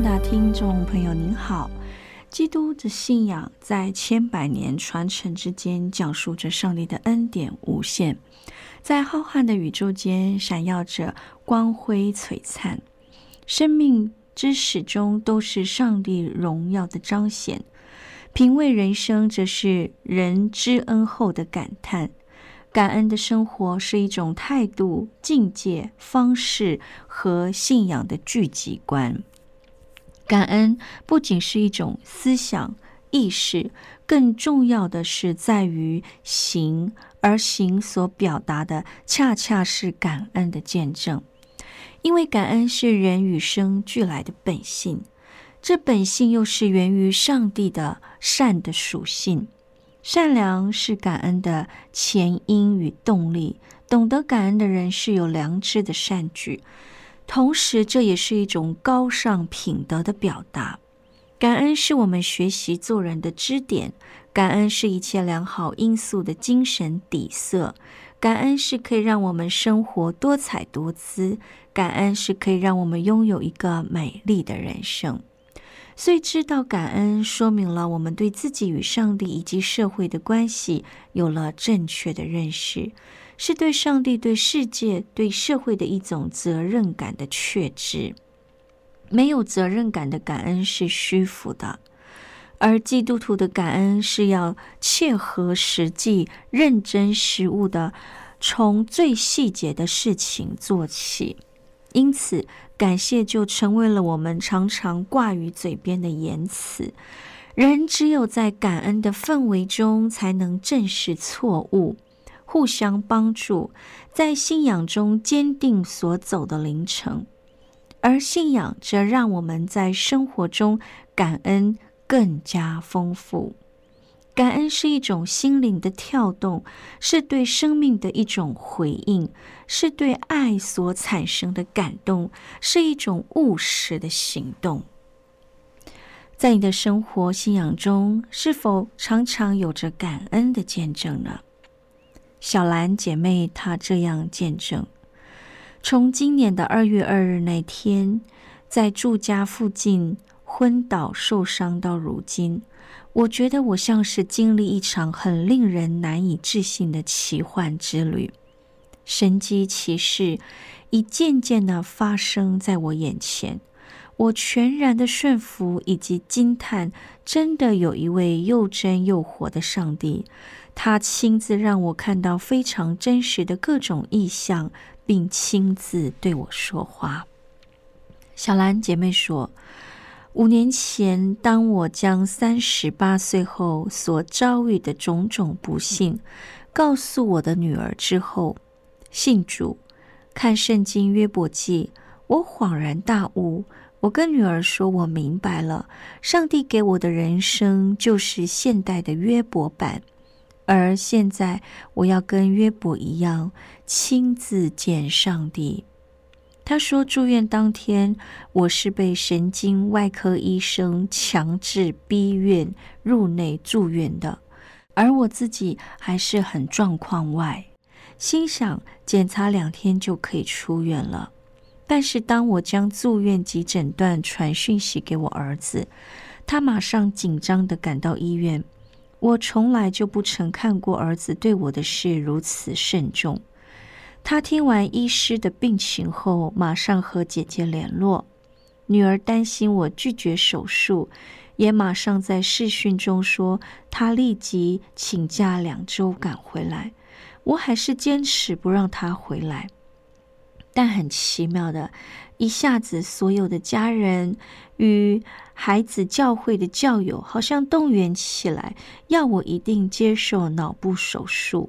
爱的听众朋友，您好！基督的信仰在千百年传承之间，讲述着上帝的恩典无限，在浩瀚的宇宙间闪耀着光辉璀璨。生命之始终都是上帝荣耀的彰显。品味人生，则是人知恩后的感叹。感恩的生活是一种态度、境界、方式和信仰的聚集观。感恩不仅是一种思想意识，更重要的是在于行，而行所表达的恰恰是感恩的见证。因为感恩是人与生俱来的本性，这本性又是源于上帝的善的属性。善良是感恩的前因与动力，懂得感恩的人是有良知的善举。同时，这也是一种高尚品德的表达。感恩是我们学习做人的支点，感恩是一切良好因素的精神底色，感恩是可以让我们生活多彩多姿，感恩是可以让我们拥有一个美丽的人生。所以，知道感恩，说明了我们对自己与上帝以及社会的关系有了正确的认识。是对上帝、对世界、对社会的一种责任感的确知。没有责任感的感恩是虚浮的，而基督徒的感恩是要切合实际、认真实务的，从最细节的事情做起。因此，感谢就成为了我们常常挂于嘴边的言辞。人只有在感恩的氛围中，才能正视错误。互相帮助，在信仰中坚定所走的灵程，而信仰则让我们在生活中感恩更加丰富。感恩是一种心灵的跳动，是对生命的一种回应，是对爱所产生的感动，是一种务实的行动。在你的生活信仰中，是否常常有着感恩的见证呢？小兰姐妹她这样见证：从今年的二月二日那天，在住家附近昏倒受伤到如今，我觉得我像是经历一场很令人难以置信的奇幻之旅。神机骑士一件件的发生在我眼前，我全然的顺服以及惊叹：真的有一位又真又活的上帝。他亲自让我看到非常真实的各种意象，并亲自对我说话。小兰姐妹说：“五年前，当我将三十八岁后所遭遇的种种不幸告诉我的女儿之后，信主看圣经约伯记，我恍然大悟。我跟女儿说，我明白了，上帝给我的人生就是现代的约伯版。”而现在，我要跟约伯一样，亲自见上帝。他说，住院当天，我是被神经外科医生强制逼院入内住院的，而我自己还是很状况外，心想检查两天就可以出院了。但是，当我将住院及诊断传讯息给我儿子，他马上紧张的赶到医院。我从来就不曾看过儿子对我的事如此慎重。他听完医师的病情后，马上和姐姐联络。女儿担心我拒绝手术，也马上在视讯中说她立即请假两周赶回来。我还是坚持不让她回来。但很奇妙的，一下子所有的家人与孩子教会的教友好像动员起来，要我一定接受脑部手术。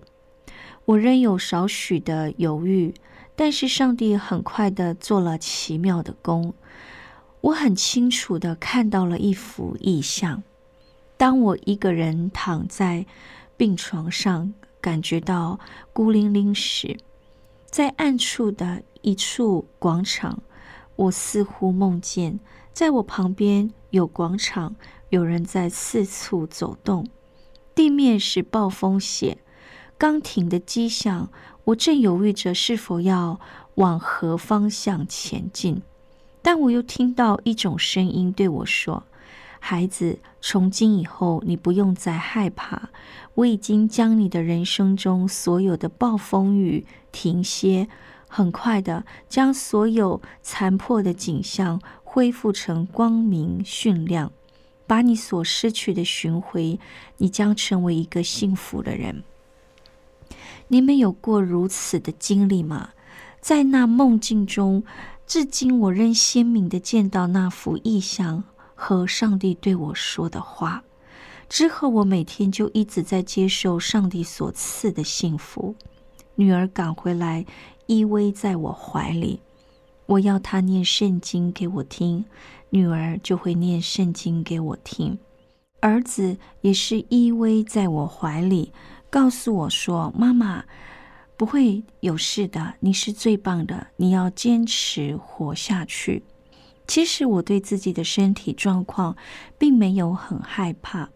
我仍有少许的犹豫，但是上帝很快的做了奇妙的工。我很清楚的看到了一幅意象：当我一个人躺在病床上，感觉到孤零零时，在暗处的一处广场，我似乎梦见，在我旁边有广场，有人在四处走动，地面是暴风雪。刚停的迹象，我正犹豫着是否要往何方向前进，但我又听到一种声音对我说：“孩子，从今以后你不用再害怕，我已经将你的人生中所有的暴风雨停歇，很快的将所有残破的景象恢复成光明迅亮，把你所失去的寻回，你将成为一个幸福的人。”你们有过如此的经历吗？在那梦境中，至今我仍鲜明的见到那幅意象和上帝对我说的话。之后，我每天就一直在接受上帝所赐的幸福。女儿赶回来，依偎在我怀里，我要她念圣经给我听，女儿就会念圣经给我听。儿子也是依偎在我怀里。告诉我说：“妈妈不会有事的，你是最棒的，你要坚持活下去。”其实我对自己的身体状况并没有很害怕，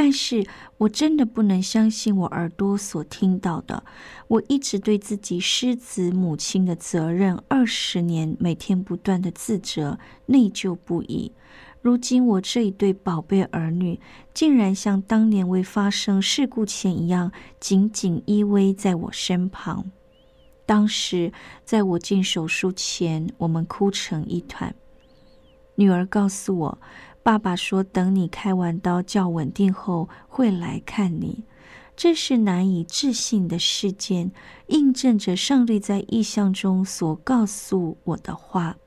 但是我真的不能相信我耳朵所听到的。我一直对自己失子母亲的责任二十年，每天不断的自责、内疚不已。如今我这一对宝贝儿女，竟然像当年未发生事故前一样，紧紧依偎在我身旁。当时在我进手术前，我们哭成一团。女儿告诉我，爸爸说等你开完刀较稳定后会来看你。这是难以置信的事件，印证着上帝在意象中所告诉我的话。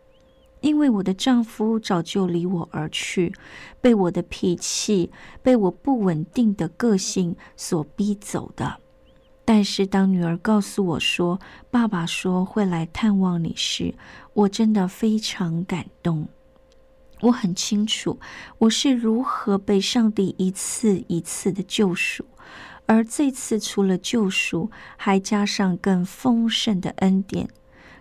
因为我的丈夫早就离我而去，被我的脾气、被我不稳定的个性所逼走的。但是当女儿告诉我说爸爸说会来探望你时，我真的非常感动。我很清楚我是如何被上帝一次一次的救赎，而这次除了救赎，还加上更丰盛的恩典。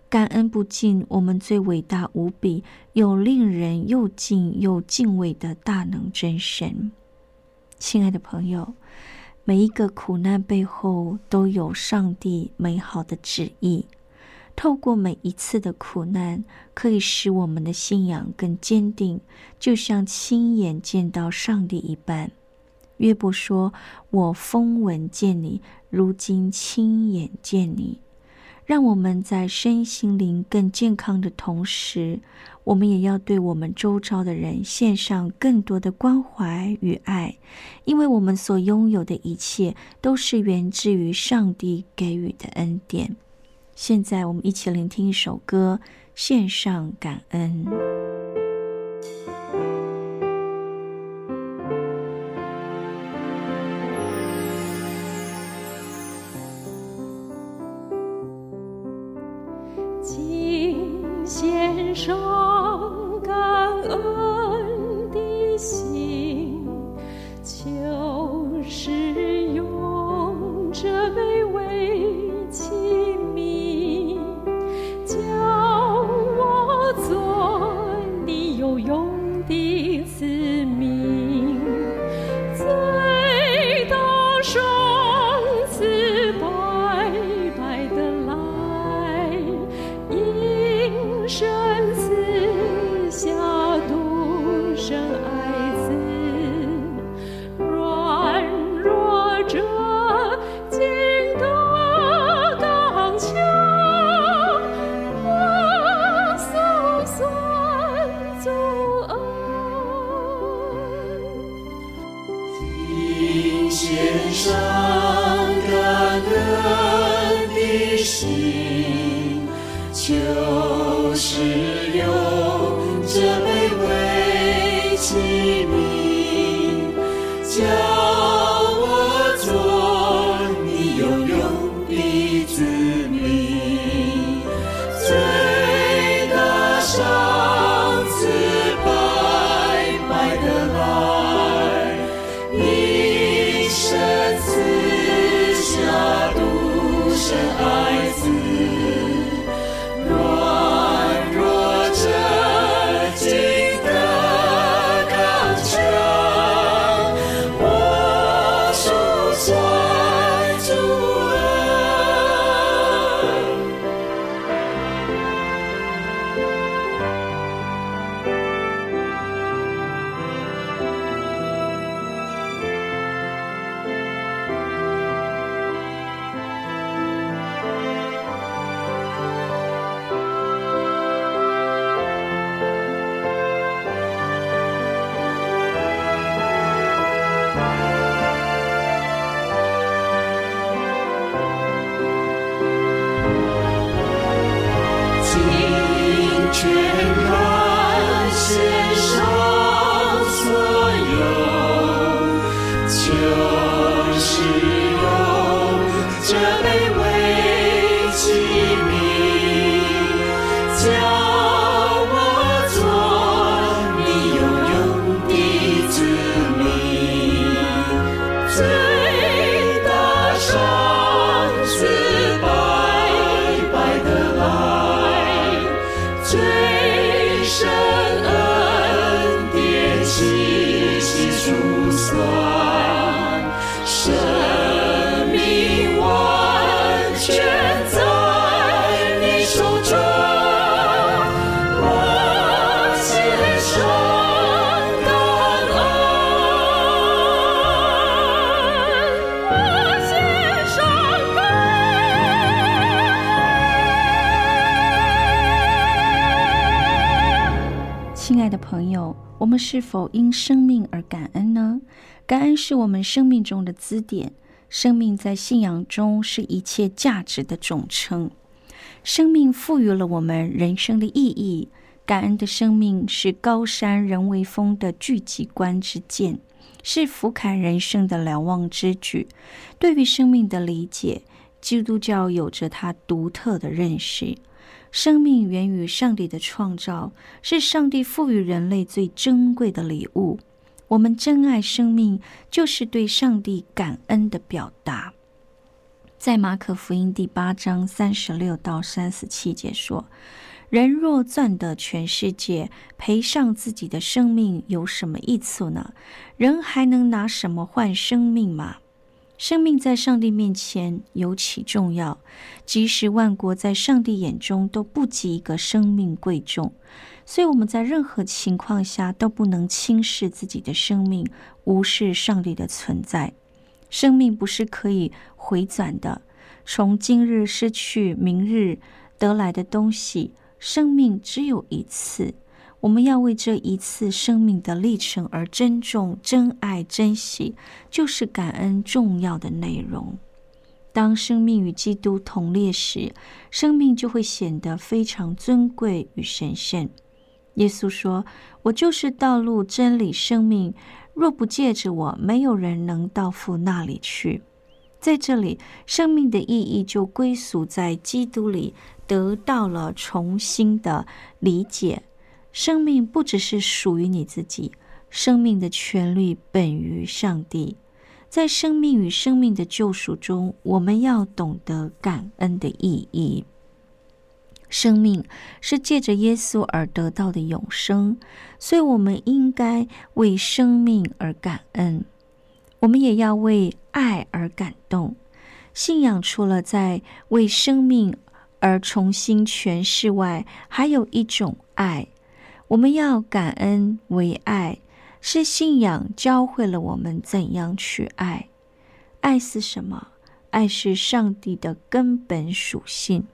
感恩不尽，我们最伟大无比、又令人又敬又敬畏的大能真神。亲爱的朋友，每一个苦难背后都有上帝美好的旨意。透过每一次的苦难，可以使我们的信仰更坚定，就像亲眼见到上帝一般。约伯说：“我风闻见你，如今亲眼见你。”让我们在身心灵更健康的同时，我们也要对我们周遭的人献上更多的关怀与爱，因为我们所拥有的一切都是源自于上帝给予的恩典。现在，我们一起聆听一首歌，献上感恩。朋友我们是否因生命而感恩呢？感恩是我们生命中的支点。生命在信仰中是一切价值的总称。生命赋予了我们人生的意义。感恩的生命是高山人为峰的聚集观之见，是俯瞰人生的瞭望之举。对于生命的理解，基督教有着它独特的认识。生命源于上帝的创造，是上帝赋予人类最珍贵的礼物。我们珍爱生命，就是对上帝感恩的表达。在马可福音第八章三十六到三十七节说：“人若赚得全世界，赔上自己的生命，有什么益处呢？人还能拿什么换生命吗？”生命在上帝面前尤其重要，即使万国在上帝眼中都不及一个生命贵重，所以我们在任何情况下都不能轻视自己的生命，无视上帝的存在。生命不是可以回转的，从今日失去，明日得来的东西，生命只有一次。我们要为这一次生命的历程而珍重、珍爱、珍惜，就是感恩重要的内容。当生命与基督同列时，生命就会显得非常尊贵与神圣。耶稣说：“我就是道路、真理、生命，若不借着我，没有人能到父那里去。”在这里，生命的意义就归属在基督里，得到了重新的理解。生命不只是属于你自己，生命的权利本于上帝。在生命与生命的救赎中，我们要懂得感恩的意义。生命是借着耶稣而得到的永生，所以我们应该为生命而感恩。我们也要为爱而感动。信仰除了在为生命而重新诠释外，还有一种爱。我们要感恩为爱，是信仰教会了我们怎样去爱。爱是什么？爱是上帝的根本属性，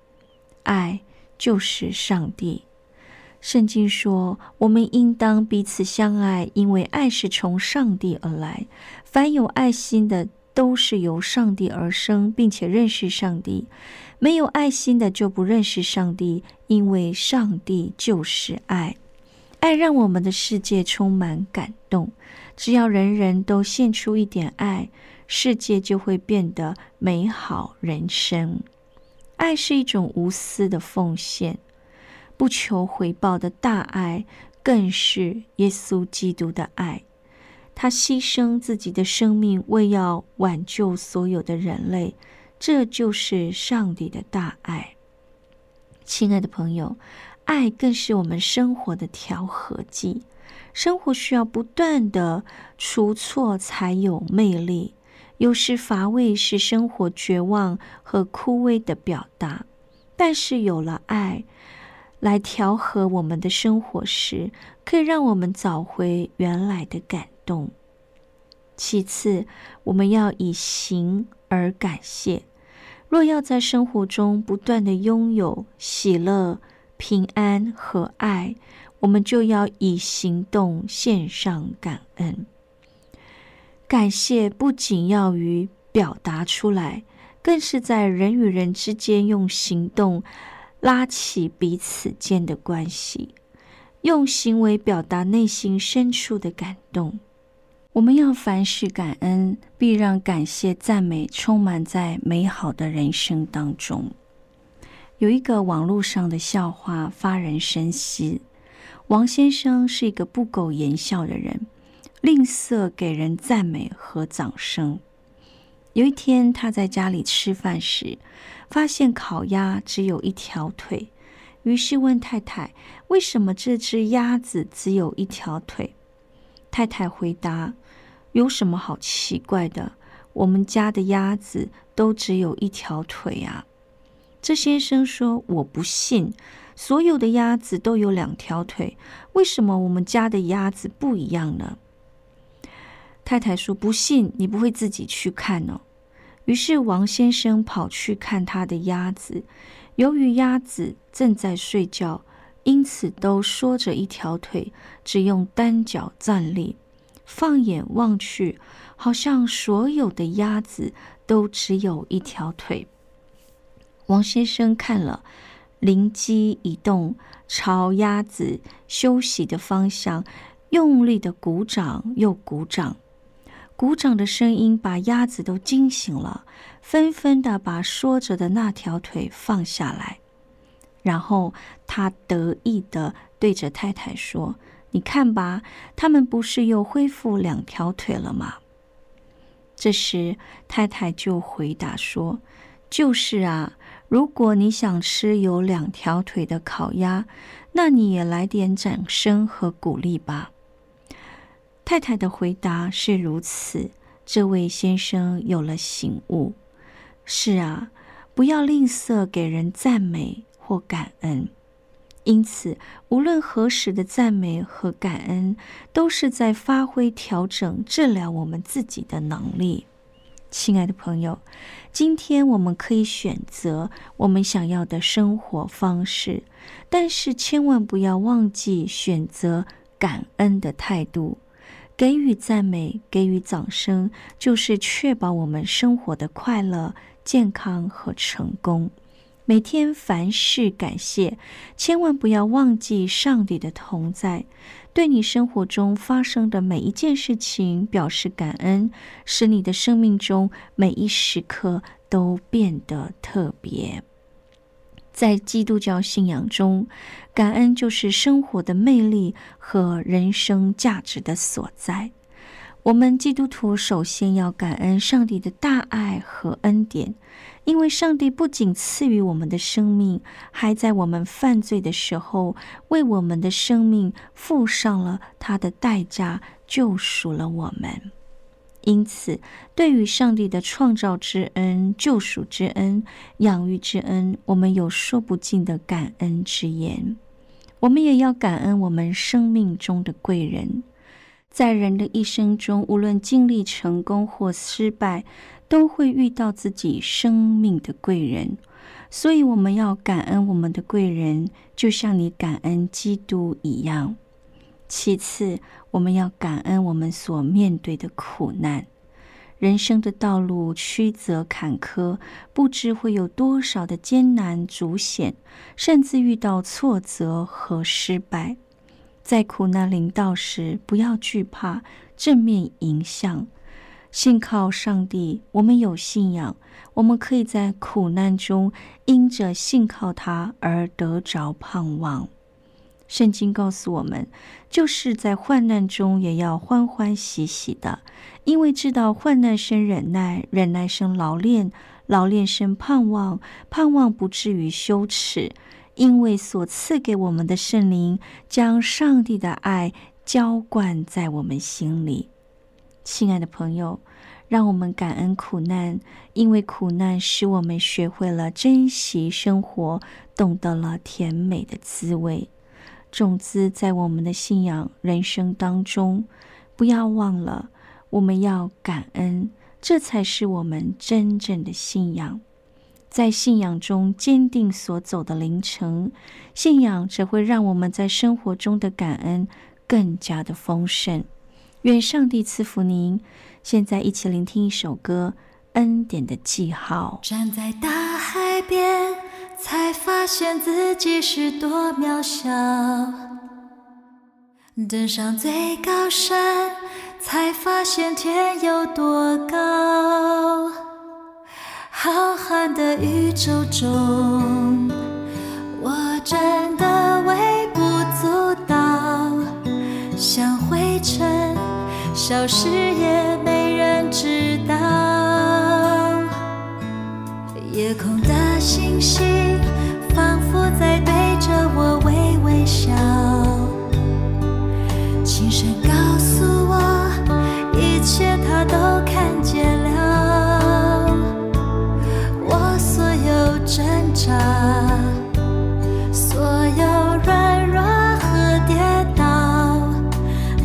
爱就是上帝。圣经说，我们应当彼此相爱，因为爱是从上帝而来。凡有爱心的，都是由上帝而生，并且认识上帝；没有爱心的，就不认识上帝，因为上帝就是爱。爱让我们的世界充满感动。只要人人都献出一点爱，世界就会变得美好。人生，爱是一种无私的奉献，不求回报的大爱，更是耶稣基督的爱。他牺牲自己的生命，为要挽救所有的人类。这就是上帝的大爱。亲爱的朋友。爱更是我们生活的调和剂。生活需要不断的出错才有魅力。有时乏味是生活绝望和枯萎的表达，但是有了爱来调和我们的生活时，可以让我们找回原来的感动。其次，我们要以行而感谢。若要在生活中不断的拥有喜乐。平安和爱，我们就要以行动献上感恩。感谢不仅要于表达出来，更是在人与人之间用行动拉起彼此间的关系，用行为表达内心深处的感动。我们要凡事感恩，必让感谢、赞美充满在美好的人生当中。有一个网络上的笑话发人深思：王先生是一个不苟言笑的人，吝啬给人赞美和掌声。有一天，他在家里吃饭时，发现烤鸭只有一条腿，于是问太太：“为什么这只鸭子只有一条腿？”太太回答。有什么好奇怪的？我们家的鸭子都只有一条腿啊！这先生说：“我不信，所有的鸭子都有两条腿，为什么我们家的鸭子不一样呢？”太太说：“不信，你不会自己去看哦。”于是王先生跑去看他的鸭子，由于鸭子正在睡觉，因此都缩着一条腿，只用单脚站立。放眼望去，好像所有的鸭子都只有一条腿。王先生看了，灵机一动，朝鸭子休息的方向用力的鼓掌，又鼓掌。鼓掌的声音把鸭子都惊醒了，纷纷的把缩着的那条腿放下来。然后他得意的对着太太说。你看吧，他们不是又恢复两条腿了吗？这时太太就回答说：“就是啊，如果你想吃有两条腿的烤鸭，那你也来点掌声和鼓励吧。”太太的回答是如此，这位先生有了醒悟。是啊，不要吝啬给人赞美或感恩。因此，无论何时的赞美和感恩，都是在发挥、调整、治疗我们自己的能力。亲爱的朋友，今天我们可以选择我们想要的生活方式，但是千万不要忘记选择感恩的态度。给予赞美，给予掌声，就是确保我们生活的快乐、健康和成功。每天凡事感谢，千万不要忘记上帝的同在。对你生活中发生的每一件事情表示感恩，使你的生命中每一时刻都变得特别。在基督教信仰中，感恩就是生活的魅力和人生价值的所在。我们基督徒首先要感恩上帝的大爱和恩典。因为上帝不仅赐予我们的生命，还在我们犯罪的时候为我们的生命付上了他的代价，救赎了我们。因此，对于上帝的创造之恩、救赎之恩、养育之恩，我们有说不尽的感恩之言。我们也要感恩我们生命中的贵人。在人的一生中，无论经历成功或失败。都会遇到自己生命的贵人，所以我们要感恩我们的贵人，就像你感恩基督一样。其次，我们要感恩我们所面对的苦难。人生的道路曲折坎坷，不知会有多少的艰难阻险，甚至遇到挫折和失败。在苦难临到时，不要惧怕，正面迎向。信靠上帝，我们有信仰，我们可以在苦难中因着信靠他而得着盼望。圣经告诉我们，就是在患难中也要欢欢喜喜的，因为知道患难生忍耐，忍耐生劳练，劳练生盼望，盼望不至于羞耻，因为所赐给我们的圣灵将上帝的爱浇灌在我们心里。亲爱的朋友，让我们感恩苦难，因为苦难使我们学会了珍惜生活，懂得了甜美的滋味。种子在我们的信仰人生当中，不要忘了，我们要感恩，这才是我们真正的信仰。在信仰中坚定所走的凌晨，信仰只会让我们在生活中的感恩更加的丰盛。愿上帝赐福您。现在一起聆听一首歌《恩典的记号》。站在大海边，才发现自己是多渺小；登上最高山，才发现天有多高。浩瀚的宇宙中我真的微不足道像灰尘消失也没人知道。夜空的星星仿佛在对着我微微笑。轻声告诉我一切它都所有软弱和跌倒，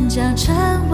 将成。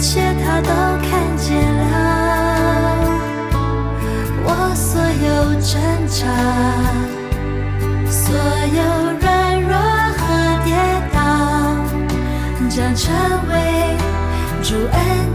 一切他都看见了我所有挣扎所有软弱和跌倒将成为主恩。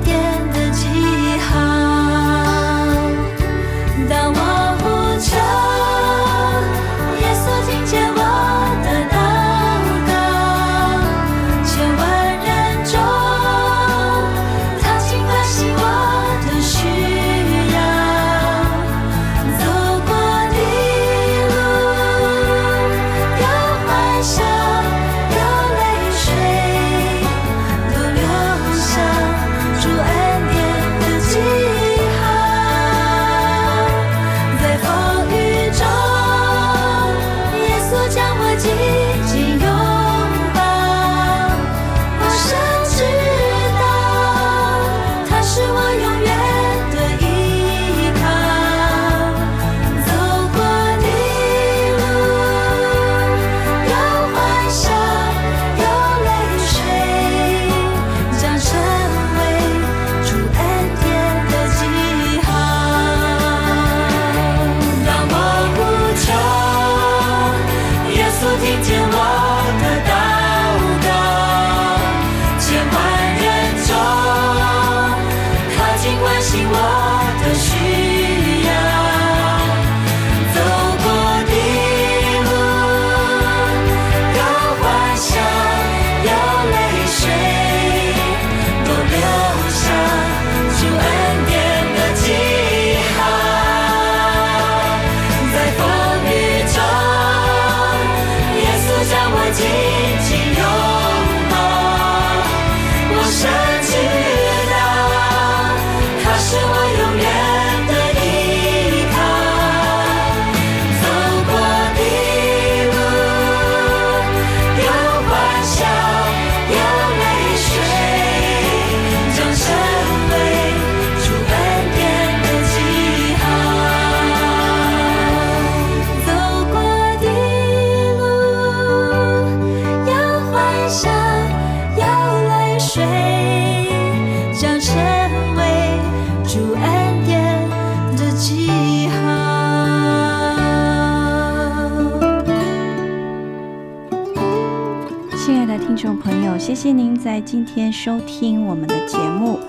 谢谢您在今天收听我们的节目。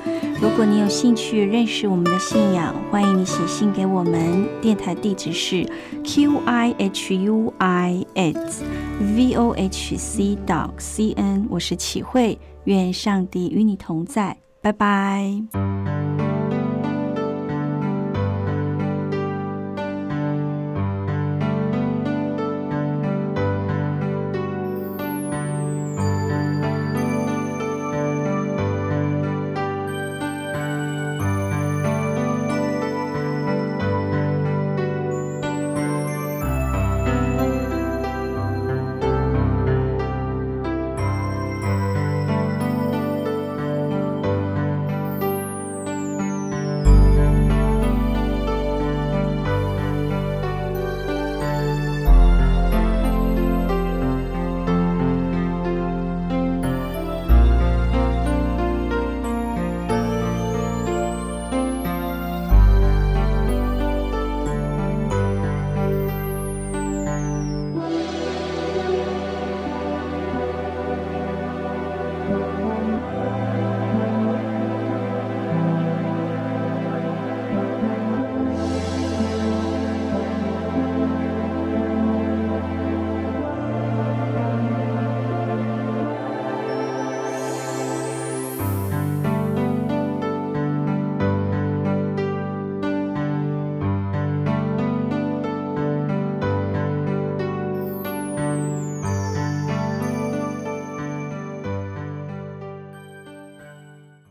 如果你有兴趣认识我们的信仰，欢迎你写信给我们。电台地址是 q i h u i s v o h c dot c n。我是启慧，愿上帝与你同在，拜拜。